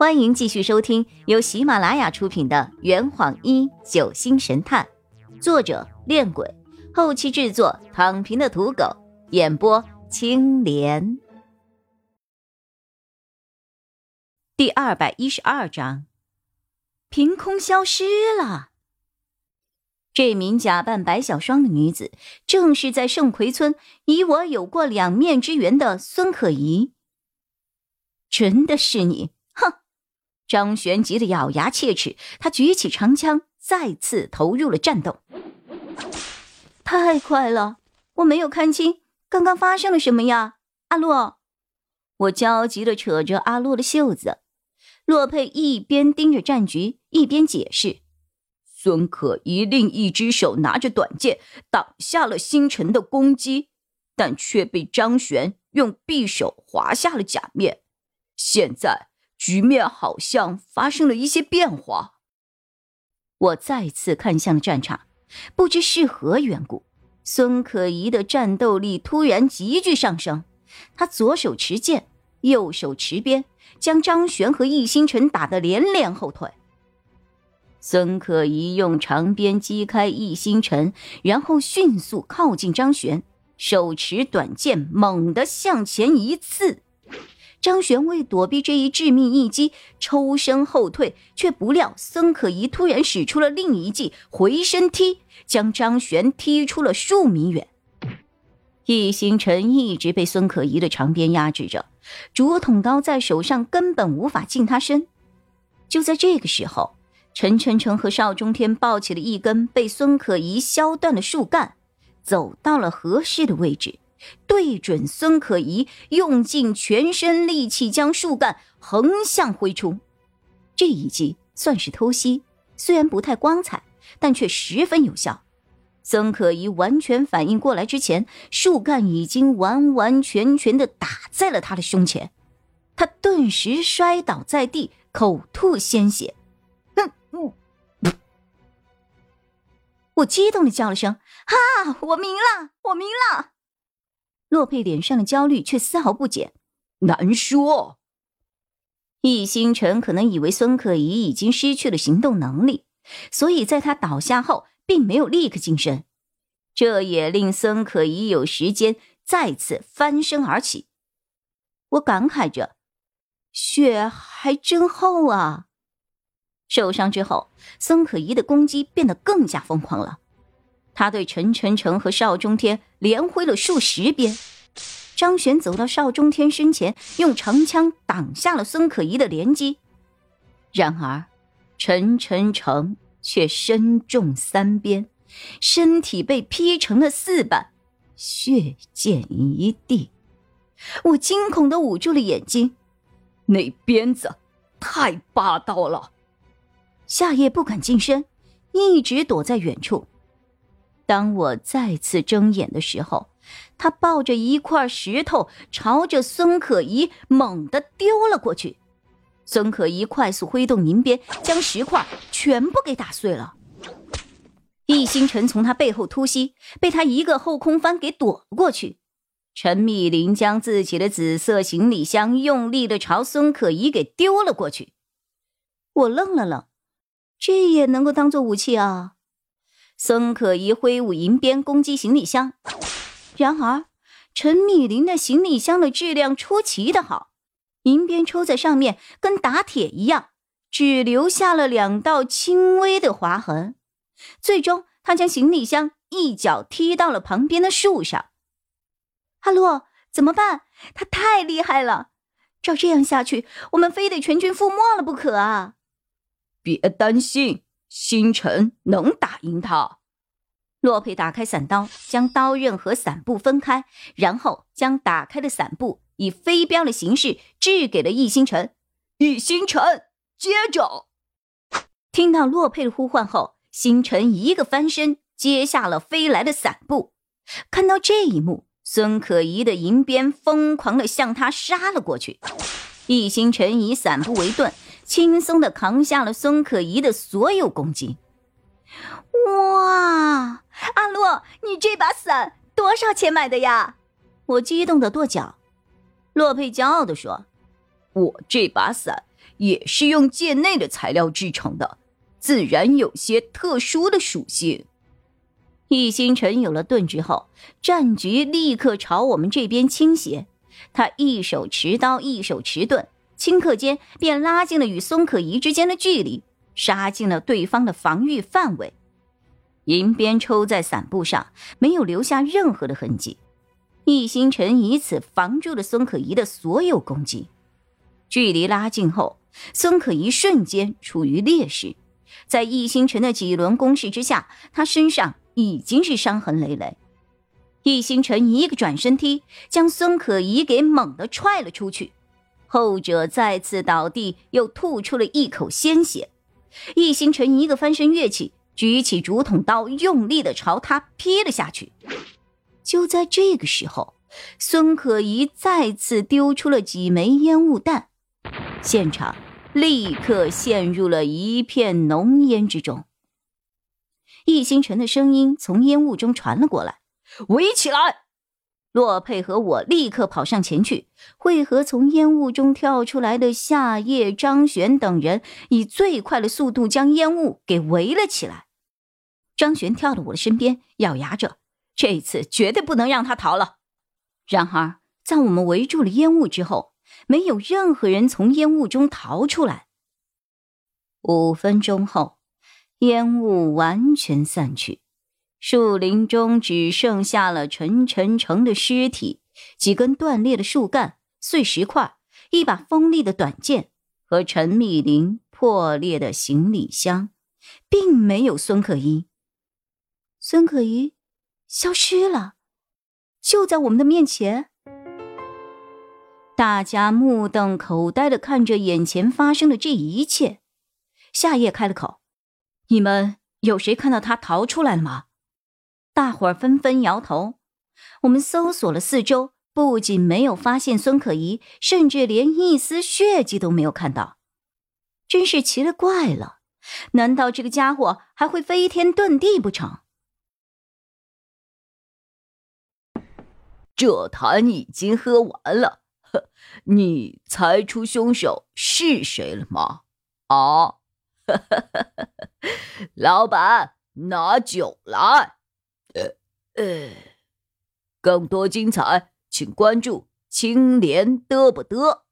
欢迎继续收听由喜马拉雅出品的《圆谎一九星神探》，作者：恋鬼，后期制作：躺平的土狗，演播：青莲。第二百一十二章，凭空消失了。这名假扮白小霜的女子，正是在圣葵村与我有过两面之缘的孙可怡。真的是你！张璇急得咬牙切齿，他举起长枪，再次投入了战斗。太快了，我没有看清刚刚发生了什么呀，阿洛！我焦急地扯着阿洛的袖子。洛佩一边盯着战局，一边解释：“孙可一另一只手拿着短剑挡下了星辰的攻击，但却被张璇用匕首划下了假面。现在。”局面好像发生了一些变化。我再次看向了战场，不知是何缘故，孙可怡的战斗力突然急剧上升。他左手持剑，右手持鞭，将张璇和易星辰打得连连后退。孙可怡用长鞭击开易星辰，然后迅速靠近张璇，手持短剑猛地向前一刺。张玄为躲避这一致命一击，抽身后退，却不料孙可怡突然使出了另一记回身踢，将张玄踢出了数米远。易星辰一直被孙可怡的长鞭压制着，竹筒刀在手上根本无法近他身。就在这个时候，陈晨晨和邵中天抱起了一根被孙可怡削断的树干，走到了合适的位置。对准孙可怡，用尽全身力气将树干横向挥出。这一击算是偷袭，虽然不太光彩，但却十分有效。孙可怡完全反应过来之前，树干已经完完全全的打在了他的胸前，他顿时摔倒在地，口吐鲜血。哼！我激动的叫了声：“哈！我明了，我明了！”洛佩脸上的焦虑却丝毫不减，难说。易星辰可能以为孙可怡已经失去了行动能力，所以在他倒下后，并没有立刻近身，这也令孙可怡有时间再次翻身而起。我感慨着，雪还真厚啊！受伤之后，孙可怡的攻击变得更加疯狂了。他对陈晨晨和邵中天连挥了数十鞭，张璇走到邵中天身前，用长枪挡下了孙可怡的连击。然而，陈晨晨却身中三鞭，身体被劈成了四半，血溅一地。我惊恐的捂住了眼睛，那鞭子太霸道了。夏夜不敢近身，一直躲在远处。当我再次睁眼的时候，他抱着一块石头朝着孙可怡猛地丢了过去。孙可怡快速挥动银鞭，将石块全部给打碎了。易星辰从他背后突袭，被他一个后空翻给躲了过去。陈密林将自己的紫色行李箱用力的朝孙可怡给丢了过去。我愣了愣，这也能够当做武器啊？孙可怡挥舞银鞭攻击行李箱，然而陈密林的行李箱的质量出奇的好，银鞭抽在上面跟打铁一样，只留下了两道轻微的划痕。最终，他将行李箱一脚踢到了旁边的树上。阿洛，怎么办？他太厉害了，照这样下去，我们非得全军覆没了不可啊！别担心。星辰能打赢他。洛佩打开伞刀，将刀刃和伞布分开，然后将打开的伞布以飞镖的形式掷给了易星辰。易星辰，接着！听到洛佩的呼唤后，星辰一个翻身接下了飞来的伞布。看到这一幕，孙可怡的银鞭疯狂的向他杀了过去。易星辰以伞布为盾。轻松的扛下了孙可怡的所有攻击。哇，阿洛，你这把伞多少钱买的呀？我激动的跺脚。洛佩骄傲的说：“我这把伞也是用界内的材料制成的，自然有些特殊的属性。易星辰有了盾之后，战局立刻朝我们这边倾斜。他一手持刀，一手持盾，顷刻间便拉近了与孙可怡之间的距离，杀进了对方的防御范围。银鞭抽在伞布上，没有留下任何的痕迹。易星辰以此防住了孙可怡的所有攻击。距离拉近后，孙可怡瞬间处于劣势。在易星辰的几轮攻势之下，他身上已经是伤痕累累。易星辰一个转身踢，将孙可怡给猛地踹了出去，后者再次倒地，又吐出了一口鲜血。易星辰一个翻身跃起，举起竹筒刀，用力的朝他劈了下去。就在这个时候，孙可怡再次丢出了几枚烟雾弹，现场立刻陷入了一片浓烟之中。易星辰的声音从烟雾中传了过来。围起来！洛佩和我立刻跑上前去，会合从烟雾中跳出来的夏夜、张璇等人，以最快的速度将烟雾给围了起来。张璇跳到我的身边，咬牙着：“这次绝对不能让他逃了。”然而，在我们围住了烟雾之后，没有任何人从烟雾中逃出来。五分钟后，烟雾完全散去。树林中只剩下了陈晨成的尸体、几根断裂的树干、碎石块、一把锋利的短剑和陈密林破裂的行李箱，并没有孙可依。孙可依消失了，就在我们的面前。大家目瞪口呆的看着眼前发生的这一切。夏夜开了口：“你们有谁看到他逃出来了吗？”大伙儿纷纷摇头。我们搜索了四周，不仅没有发现孙可怡，甚至连一丝血迹都没有看到。真是奇了怪了，难道这个家伙还会飞天遁地不成？这坛已经喝完了，呵你猜出凶手是谁了吗？啊，老板，拿酒来。呃呃，更多精彩，请关注青莲嘚不嘚。